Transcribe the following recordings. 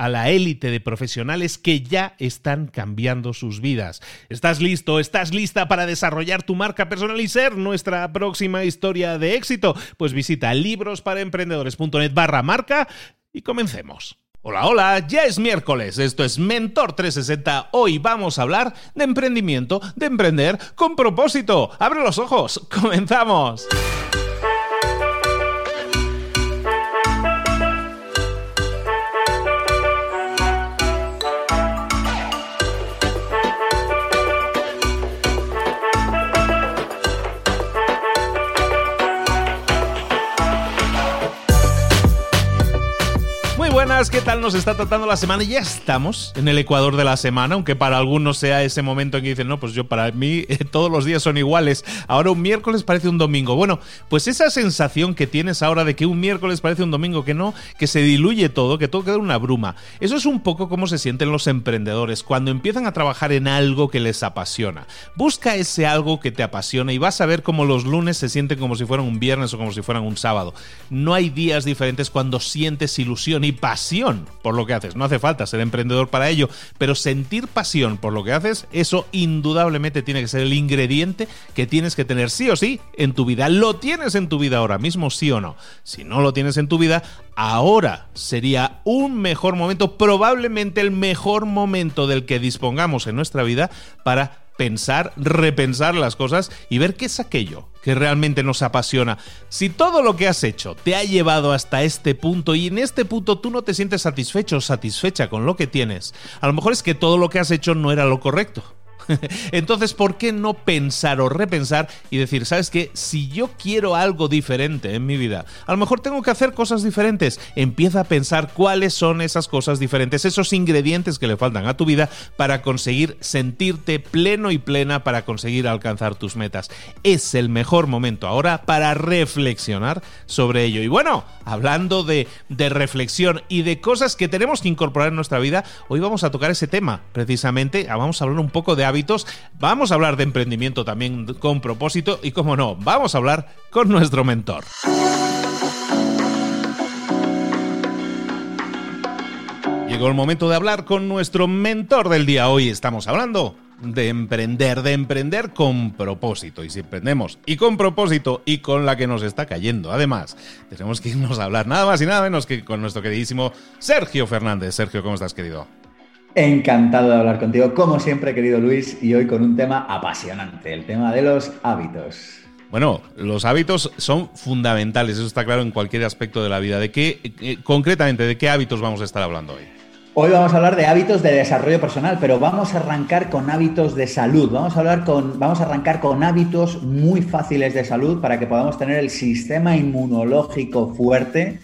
a la élite de profesionales que ya están cambiando sus vidas. ¿Estás listo? ¿Estás lista para desarrollar tu marca personal y ser nuestra próxima historia de éxito? Pues visita librosparaemprendedores.net barra marca y comencemos. Hola, hola, ya es miércoles, esto es Mentor 360, hoy vamos a hablar de emprendimiento, de emprender con propósito. Abre los ojos, comenzamos. ¿Qué tal nos está tratando la semana? Ya estamos en el ecuador de la semana, aunque para algunos sea ese momento en que dicen, no, pues yo para mí eh, todos los días son iguales. Ahora un miércoles parece un domingo. Bueno, pues esa sensación que tienes ahora de que un miércoles parece un domingo, que no, que se diluye todo, que todo queda una bruma. Eso es un poco como se sienten los emprendedores cuando empiezan a trabajar en algo que les apasiona. Busca ese algo que te apasiona y vas a ver cómo los lunes se sienten como si fueran un viernes o como si fueran un sábado. No hay días diferentes cuando sientes ilusión y pasión por lo que haces. No hace falta ser emprendedor para ello, pero sentir pasión por lo que haces, eso indudablemente tiene que ser el ingrediente que tienes que tener sí o sí en tu vida. ¿Lo tienes en tu vida ahora mismo, sí o no? Si no lo tienes en tu vida, ahora sería un mejor momento, probablemente el mejor momento del que dispongamos en nuestra vida para pensar, repensar las cosas y ver qué es aquello que realmente nos apasiona. Si todo lo que has hecho te ha llevado hasta este punto y en este punto tú no te sientes satisfecho o satisfecha con lo que tienes, a lo mejor es que todo lo que has hecho no era lo correcto. Entonces, ¿por qué no pensar o repensar y decir, sabes que si yo quiero algo diferente en mi vida, a lo mejor tengo que hacer cosas diferentes? Empieza a pensar cuáles son esas cosas diferentes, esos ingredientes que le faltan a tu vida para conseguir sentirte pleno y plena, para conseguir alcanzar tus metas. Es el mejor momento ahora para reflexionar sobre ello. Y bueno, hablando de, de reflexión y de cosas que tenemos que incorporar en nuestra vida, hoy vamos a tocar ese tema, precisamente, vamos a hablar un poco de hábitos Vamos a hablar de emprendimiento también con propósito y, como no, vamos a hablar con nuestro mentor. Llegó el momento de hablar con nuestro mentor del día. Hoy estamos hablando de emprender, de emprender con propósito. Y si emprendemos y con propósito y con la que nos está cayendo, además, tenemos que irnos a hablar nada más y nada menos que con nuestro queridísimo Sergio Fernández. Sergio, ¿cómo estás, querido? Encantado de hablar contigo, como siempre, querido Luis, y hoy con un tema apasionante, el tema de los hábitos. Bueno, los hábitos son fundamentales, eso está claro en cualquier aspecto de la vida. ¿De qué, eh, concretamente, de qué hábitos vamos a estar hablando hoy? Hoy vamos a hablar de hábitos de desarrollo personal, pero vamos a arrancar con hábitos de salud. Vamos a hablar con, vamos a arrancar con hábitos muy fáciles de salud para que podamos tener el sistema inmunológico fuerte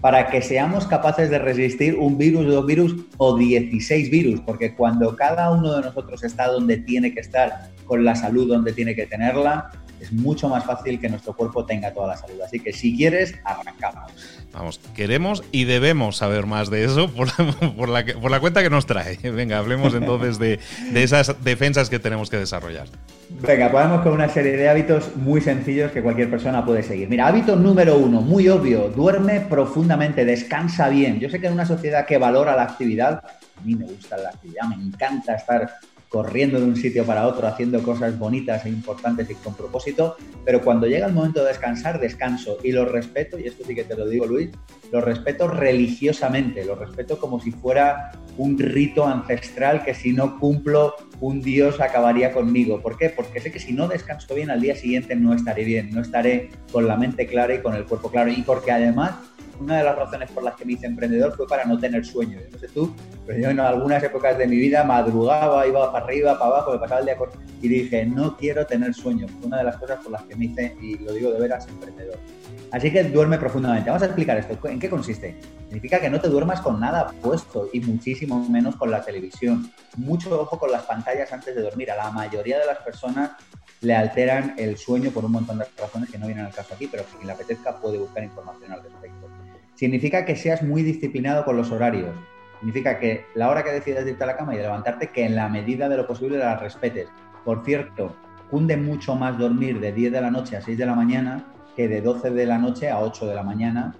para que seamos capaces de resistir un virus, dos virus o 16 virus, porque cuando cada uno de nosotros está donde tiene que estar, con la salud donde tiene que tenerla, es mucho más fácil que nuestro cuerpo tenga toda la salud. Así que si quieres, arrancamos. Vamos, queremos y debemos saber más de eso por, la, por la, cuenta que nos trae. Venga, hablemos entonces de, de esas defensas que tenemos que desarrollar. Venga, podemos con una serie de hábitos muy sencillos que cualquier persona puede seguir. Mira, hábito número uno, muy obvio, duerme profundamente, descansa bien. Yo sé que en una sociedad que valora la actividad, a mí me gusta la actividad, me encanta estar corriendo de un sitio para otro, haciendo cosas bonitas e importantes y con propósito, pero cuando llega el momento de descansar, descanso y lo respeto, y esto sí que te lo digo Luis, lo respeto religiosamente, lo respeto como si fuera un rito ancestral que si no cumplo un dios acabaría conmigo. ¿Por qué? Porque sé que si no descanso bien al día siguiente no estaré bien, no estaré con la mente clara y con el cuerpo claro y porque además una de las razones por las que me hice emprendedor fue para no tener sueño. no sé tú, pero yo en algunas épocas de mi vida madrugaba, iba para arriba, para abajo, me pasaba el día y dije, no quiero tener sueño. Fue una de las cosas por las que me hice, y lo digo de veras, emprendedor. Así que duerme profundamente. Vamos a explicar esto. ¿En qué consiste? Significa que no te duermas con nada puesto y muchísimo menos con la televisión. Mucho ojo con las pantallas antes de dormir. A la mayoría de las personas le alteran el sueño por un montón de razones que no vienen al caso aquí, pero quien le apetezca puede buscar información al respecto significa que seas muy disciplinado con los horarios. Significa que la hora que decides irte a la cama y levantarte, que en la medida de lo posible la respetes. Por cierto, cunde mucho más dormir de 10 de la noche a 6 de la mañana que de 12 de la noche a 8 de la mañana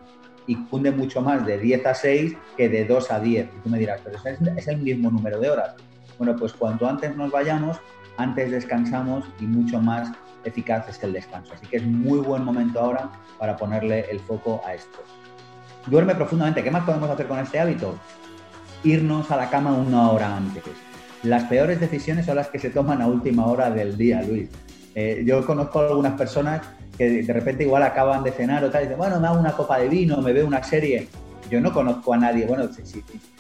y cunde mucho más de 10 a 6 que de 2 a 10. Y tú me dirás, pero es el mismo número de horas. Bueno, pues cuanto antes nos vayamos, antes descansamos y mucho más eficaz es el descanso. Así que es muy buen momento ahora para ponerle el foco a esto. Duerme profundamente. ¿Qué más podemos hacer con este hábito? Irnos a la cama una hora antes. Las peores decisiones son las que se toman a última hora del día, Luis. Eh, yo conozco algunas personas que de repente igual acaban de cenar o tal, y dicen, bueno, me hago una copa de vino, me veo una serie. Yo no conozco a nadie, bueno,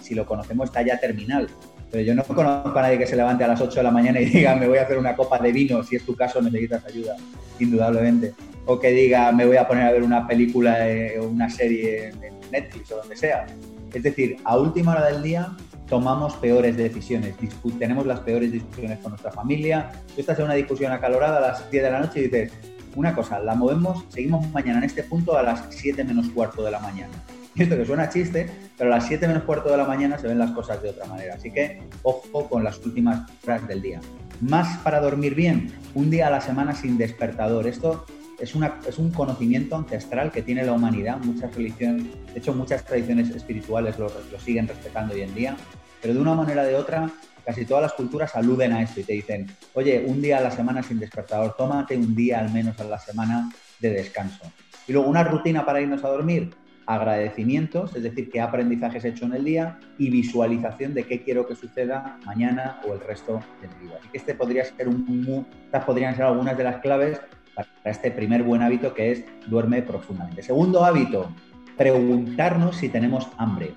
si, lo conocemos está ya terminal, pero yo no conozco a nadie que se levante a las 8 de la mañana y diga, me voy a hacer una copa de vino, si es tu caso necesitas ayuda, indudablemente. O que diga, me voy a poner a ver una película o una serie en Netflix o donde sea. Es decir, a última hora del día tomamos peores decisiones, tenemos las peores discusiones con nuestra familia. Tú estás en una discusión acalorada a las 10 de la noche y dices, una cosa, la movemos, seguimos mañana en este punto a las 7 menos cuarto de la mañana. Esto que suena chiste, pero a las 7 menos cuarto de la mañana se ven las cosas de otra manera. Así que ojo con las últimas horas del día. Más para dormir bien, un día a la semana sin despertador. Esto es, una, es un conocimiento ancestral que tiene la humanidad. Muchas religiones, de hecho muchas tradiciones espirituales lo, lo siguen respetando hoy en día, pero de una manera o de otra casi todas las culturas aluden a esto y te dicen, oye, un día a la semana sin despertador, tómate un día al menos a la semana de descanso. Y luego una rutina para irnos a dormir, agradecimientos, es decir, qué aprendizajes he hecho en el día y visualización de qué quiero que suceda mañana o el resto de mi vida. Así que este podría ser un, estas podrían ser algunas de las claves para este primer buen hábito que es duerme profundamente. Segundo hábito, preguntarnos si tenemos hambre.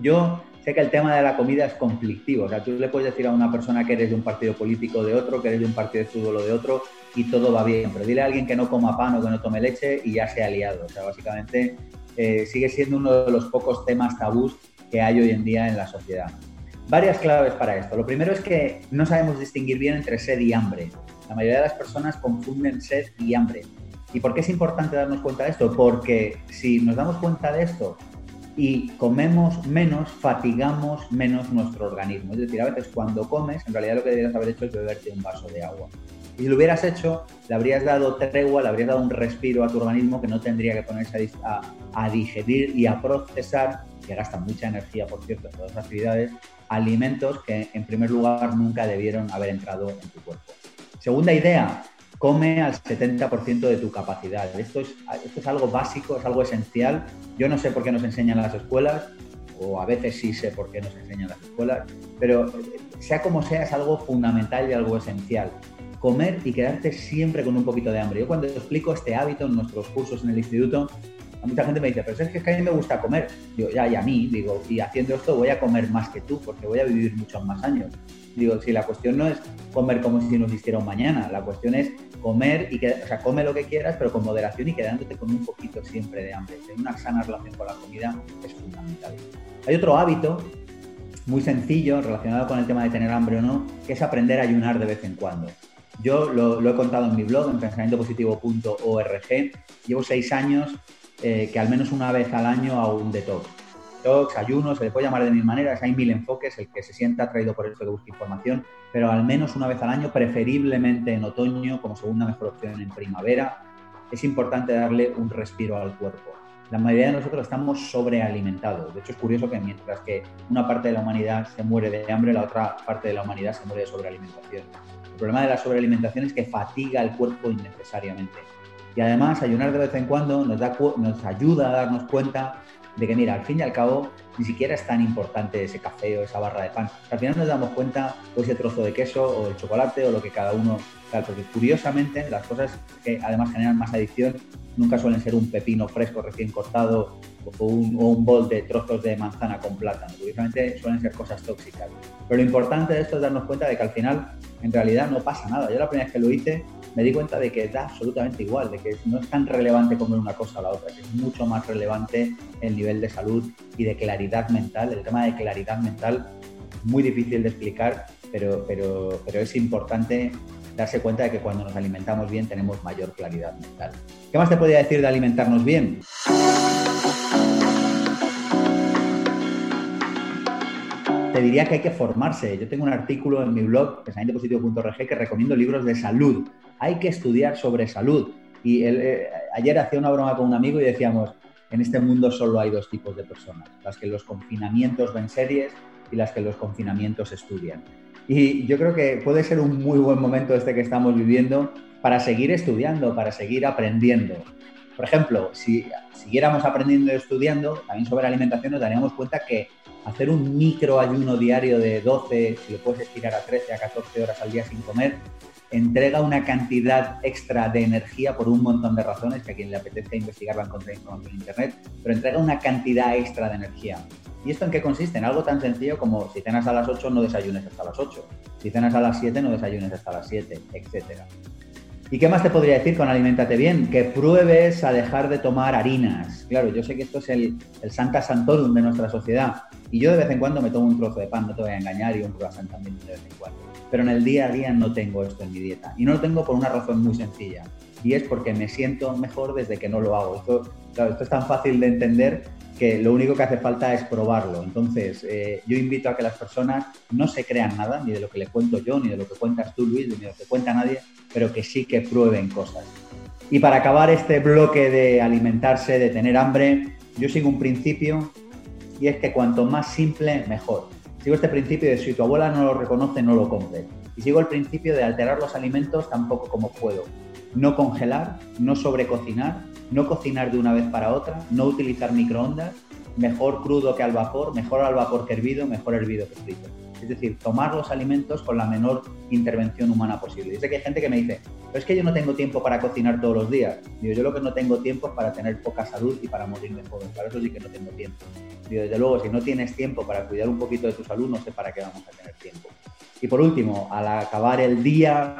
Yo sé que el tema de la comida es conflictivo. O sea, tú le puedes decir a una persona que eres de un partido político de otro, que eres de un partido de fútbol o de otro, y todo va bien. Pero dile a alguien que no coma pan o que no tome leche y ya se ha. O sea, básicamente eh, sigue siendo uno de los pocos temas tabús que hay hoy en día en la sociedad. Varias claves para esto. Lo primero es que no sabemos distinguir bien entre sed y hambre. La mayoría de las personas confunden sed y hambre. ¿Y por qué es importante darnos cuenta de esto? Porque si nos damos cuenta de esto y comemos menos, fatigamos menos nuestro organismo. Es decir, a veces cuando comes, en realidad lo que deberías haber hecho es beberte un vaso de agua. Y si lo hubieras hecho, le habrías dado tregua, le habrías dado un respiro a tu organismo que no tendría que ponerse a, digerir y a procesar, que gasta mucha energía, por cierto, en todas las actividades, alimentos que en primer lugar nunca debieron haber entrado en tu cuerpo. Segunda idea, come al 70% de tu capacidad. Esto es, esto es algo básico, es algo esencial. Yo no sé por qué nos enseñan las escuelas, o a veces sí sé por qué nos enseñan las escuelas, pero sea como sea, es algo fundamental y algo esencial. Comer y quedarte siempre con un poquito de hambre. Yo cuando explico este hábito en nuestros cursos en el instituto, a mucha gente me dice, pero es que, a mí me gusta comer. Yo, ya, y a mí, digo, y haciendo esto voy a comer más que tú, porque voy a vivir muchos más años. Digo, si la cuestión no es comer como si nos hiciera un mañana, la cuestión es comer y que, o sea, come lo que quieras, pero con moderación y quedándote con un poquito siempre de hambre. Tener una sana relación con la comida es fundamental. Hay otro hábito muy sencillo relacionado con el tema de tener hambre o no, que es aprender a ayunar de vez en cuando. Yo lo, he contado en mi blog, en pensamientopositivo.org. Llevo seis años eh, que al menos una vez al año hago un detox. Detox, ayuno, se le puede llamar de mil maneras, hay mil enfoques, el que se sienta atraído por esto que busca información, pero al menos una vez al año, preferiblemente en otoño, como segunda mejor opción en primavera, es importante darle un respiro al cuerpo. La mayoría de nosotros estamos sobrealimentados. De hecho, es curioso que mientras que una parte de la humanidad se muere de hambre, la otra parte de la humanidad se muere de sobrealimentación. El problema de la sobrealimentación es que fatiga el cuerpo innecesariamente. Y además, ayunar de vez en cuando nos, da, nos ayuda a darnos cuenta de que, mira, al fin y al cabo, ni siquiera es tan importante ese café o esa barra de pan. Al final nos damos cuenta o ese trozo de queso o el chocolate o lo que cada uno tal, porque curiosamente las cosas que además generan más adicción nunca suelen ser un pepino fresco recién cortado o un, o un bol de trozos de manzana con plátano. Curiosamente suelen ser cosas tóxicas. Pero lo importante de esto es darnos cuenta de que al final en realidad no pasa nada. Yo la primera vez que lo hice me di cuenta de que da absolutamente igual, de que no es tan relevante como una cosa o la otra, que es mucho más relevante el nivel de salud y de claridad mental. El tema de claridad mental muy difícil de explicar, pero, pero, pero es importante darse cuenta de que cuando nos alimentamos bien tenemos mayor claridad mental. ¿Qué más te podría decir de alimentarnos bien? te diría que hay que formarse. Yo tengo un artículo en mi blog, pensamientopositivo.org, que recomiendo libros de salud. Hay que estudiar sobre salud. Y eh, ayer hacía una broma con un amigo y decíamos, en este mundo solo hay dos tipos de personas, las que los confinamientos ven series y las que los confinamientos estudian. Y yo creo que puede ser un muy buen momento este que estamos viviendo para seguir estudiando, para seguir aprendiendo. Por ejemplo, si siguiéramos aprendiendo y estudiando también sobre alimentación, nos daríamos cuenta que hacer un micro ayuno diario de 12, si lo puedes estirar a 13, a 14 horas al día sin comer, entrega una cantidad extra de energía por un montón de razones, que a quien le apetezca investigar va a encontrar información en Internet, pero entrega una cantidad extra de energía. ¿Y esto en qué consiste? En algo tan sencillo como si cenas a las 8 no desayunes hasta las 8, si cenas a las 7 no desayunes hasta las 7, etcétera. ¿Y qué más te podría decir con Alimentate Bien? Que pruebes a dejar de tomar harinas. Claro, yo sé que esto es el, el Santa Santorum de nuestra sociedad. Y yo de vez en cuando me tomo un trozo de pan, no te voy a engañar, y un croissant también de vez en cuando. Pero en el día a día no tengo esto en mi dieta. Y no lo tengo por una razón muy sencilla. Y es porque me siento mejor desde que no lo hago. Esto, claro, esto es tan fácil de entender lo único que hace falta es probarlo. Entonces, eh, yo invito a que las personas no se crean nada, ni de lo que le cuento yo, ni de lo que cuentas tú, Luis, ni de lo que cuenta nadie, pero que sí que prueben cosas. Y para acabar este bloque de alimentarse, de tener hambre, yo sigo un principio y es que cuanto más simple, mejor. Sigo este principio de si tu abuela no lo reconoce, no lo compre. Y sigo el principio de alterar los alimentos tampoco como puedo. No congelar, no sobrecocinar, no cocinar de una vez para otra, no utilizar microondas, mejor crudo que al vapor, mejor al vapor que hervido, mejor hervido que frito. Es decir, tomar los alimentos con la menor intervención humana posible. Sé que hay gente que me dice, pero es que yo no tengo tiempo para cocinar todos los días. Digo, yo lo que no tengo tiempo es para tener poca salud y para morir de joven. Para eso sí que no tengo tiempo. Digo, desde luego, si no tienes tiempo para cuidar un poquito de tu salud, no sé para qué vamos a tener tiempo. Y por último, al acabar el día,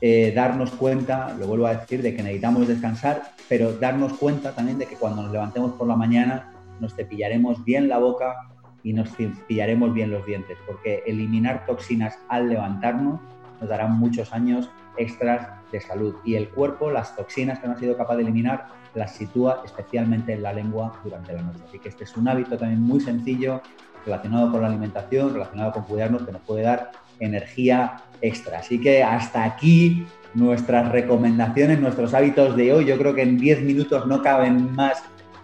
eh, darnos cuenta, lo vuelvo a decir, de que necesitamos descansar, pero darnos cuenta también de que cuando nos levantemos por la mañana nos cepillaremos bien la boca y nos cepillaremos bien los dientes, porque eliminar toxinas al levantarnos nos dará muchos años extras de salud. Y el cuerpo, las toxinas que no ha sido capaz de eliminar, las sitúa especialmente en la lengua durante la noche. Así que este es un hábito también muy sencillo relacionado con la alimentación, relacionado con cuidarnos, que nos puede dar energía extra. Así que hasta aquí nuestras recomendaciones, nuestros hábitos de hoy. Yo creo que en 10 minutos no caben más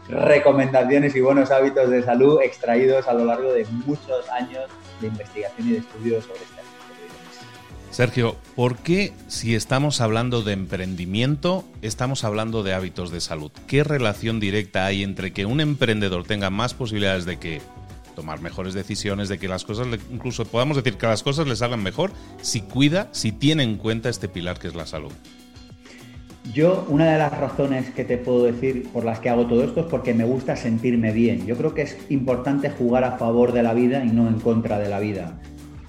recomendaciones y buenos hábitos de salud extraídos a lo largo de muchos años de investigación y de estudios sobre este. Sergio, ¿por qué si estamos hablando de emprendimiento, estamos hablando de hábitos de salud? ¿Qué relación directa hay entre que un emprendedor tenga más posibilidades de que tomar mejores decisiones, de que las cosas, incluso podamos decir que las cosas le salgan mejor si cuida, si tiene en cuenta este pilar que es la salud. Yo, una de las razones que te puedo decir por las que hago todo esto es porque me gusta sentirme bien. Yo creo que es importante jugar a favor de la vida y no en contra de la vida.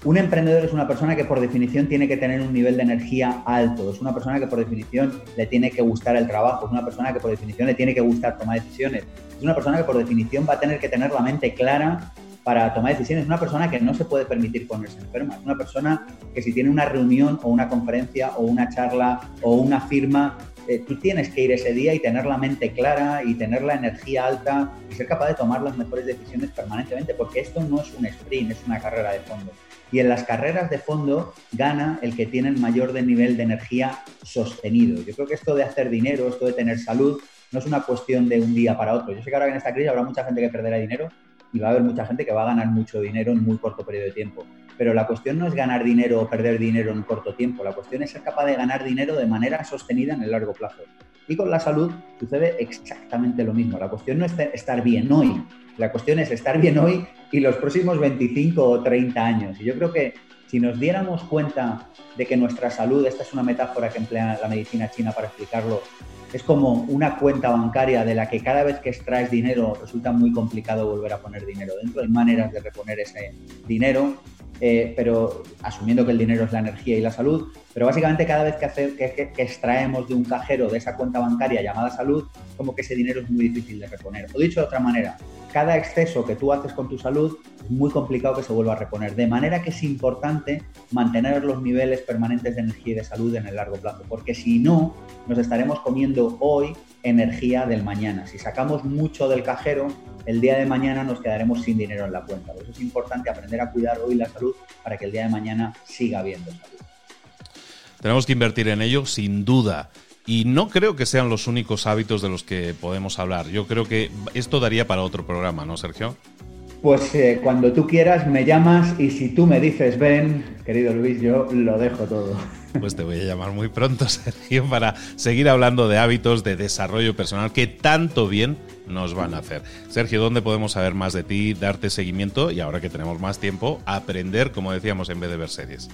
Un emprendedor es una persona que por definición tiene que tener un nivel de energía alto, es una persona que por definición le tiene que gustar el trabajo, es una persona que por definición le tiene que gustar tomar decisiones, es una persona que por definición va a tener que tener la mente clara para tomar decisiones. Es una persona que no se puede permitir ponerse enferma. Es una persona que si tiene una reunión o una conferencia o una charla o una firma, eh, tú tienes que ir ese día y tener la mente clara y tener la energía alta y ser capaz de tomar las mejores decisiones permanentemente, porque esto no es un sprint, es una carrera de fondo. Y en las carreras de fondo gana el que tiene el mayor de nivel de energía sostenido. Yo creo que esto de hacer dinero, esto de tener salud, no es una cuestión de un día para otro. Yo sé que ahora en esta crisis habrá mucha gente que perderá dinero, y va a haber mucha gente que va a ganar mucho dinero en muy corto periodo de tiempo. Pero la cuestión no es ganar dinero o perder dinero en corto tiempo, la cuestión es ser capaz de ganar dinero de manera sostenida en el largo plazo. Y con la salud sucede exactamente lo mismo. La cuestión no es estar bien hoy, la cuestión es estar bien hoy y los próximos 25 o 30 años. Y yo creo que si nos diéramos cuenta de que nuestra salud, esta es una metáfora que emplea la medicina china para explicarlo, es como una cuenta bancaria de la que cada vez que extraes dinero resulta muy complicado volver a poner dinero dentro. Hay maneras de reponer ese dinero, eh, pero asumiendo que el dinero es la energía y la salud, pero básicamente cada vez que, que, extraemos de un cajero de esa cuenta bancaria llamada salud, como que ese dinero es muy difícil de reponer. O dicho de otra manera, cada exceso que tú haces con tu salud es muy complicado que se vuelva a reponer. De manera que es importante mantener los niveles permanentes de energía y de salud en el largo plazo, porque si no, nos estaremos comiendo hoy energía del mañana. Si sacamos mucho del cajero, el día de mañana nos quedaremos sin dinero en la cuenta. Por eso es importante aprender a cuidar hoy la salud para que el día de mañana siga habiendo salud. Tenemos que invertir en ello, sin duda. Y no creo que sean los únicos hábitos de los que podemos hablar. Yo creo que esto daría para otro programa, ¿no, Sergio? Pues eh, cuando tú quieras me llamas y si tú me dices ven, querido Luis, yo lo dejo todo. Pues te voy a llamar muy pronto, Sergio, para seguir hablando de hábitos de desarrollo personal que tanto bien nos van a hacer. Sergio, ¿dónde podemos saber más de ti, darte seguimiento y ahora que tenemos más tiempo, aprender, como decíamos, en vez de ver series?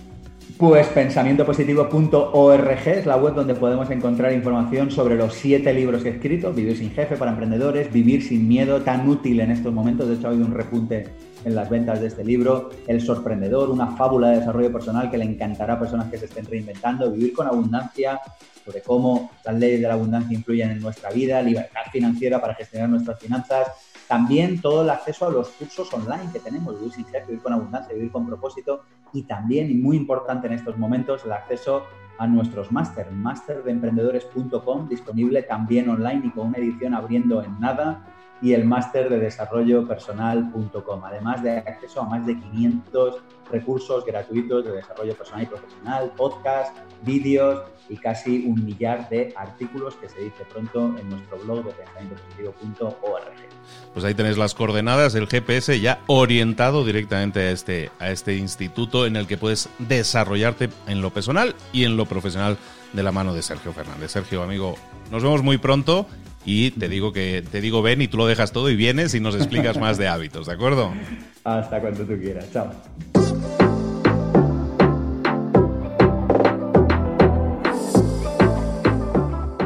Pues pensamientopositivo.org es la web donde podemos encontrar información sobre los siete libros que he escrito, Vivir sin jefe para emprendedores, Vivir sin miedo, tan útil en estos momentos, de hecho ha habido un repunte en las ventas de este libro, El sorprendedor, una fábula de desarrollo personal que le encantará a personas que se estén reinventando, Vivir con abundancia, sobre cómo las leyes de la abundancia influyen en nuestra vida, libertad financiera para gestionar nuestras finanzas, también todo el acceso a los cursos online que tenemos, Vivir sin jefe, Vivir con abundancia, Vivir con propósito, y también, y muy importante en estos momentos, el acceso a nuestros máster, masterdeemprendedores.com, disponible también online y con una edición abriendo en nada, y el máster de desarrollo personal.com, además de acceso a más de 500 recursos gratuitos de desarrollo personal y profesional, podcast, vídeos y casi un millar de artículos que se dice pronto en nuestro blog de pensamientopositivo.org. Pues ahí tenéis las coordenadas, el GPS ya orientado directamente a este, a este instituto en el que puedes desarrollarte en lo personal y en lo profesional de la mano de Sergio Fernández. Sergio, amigo, nos vemos muy pronto y te digo que te digo ven y tú lo dejas todo y vienes y nos explicas más de hábitos, ¿de acuerdo? Hasta cuando tú quieras. Chao.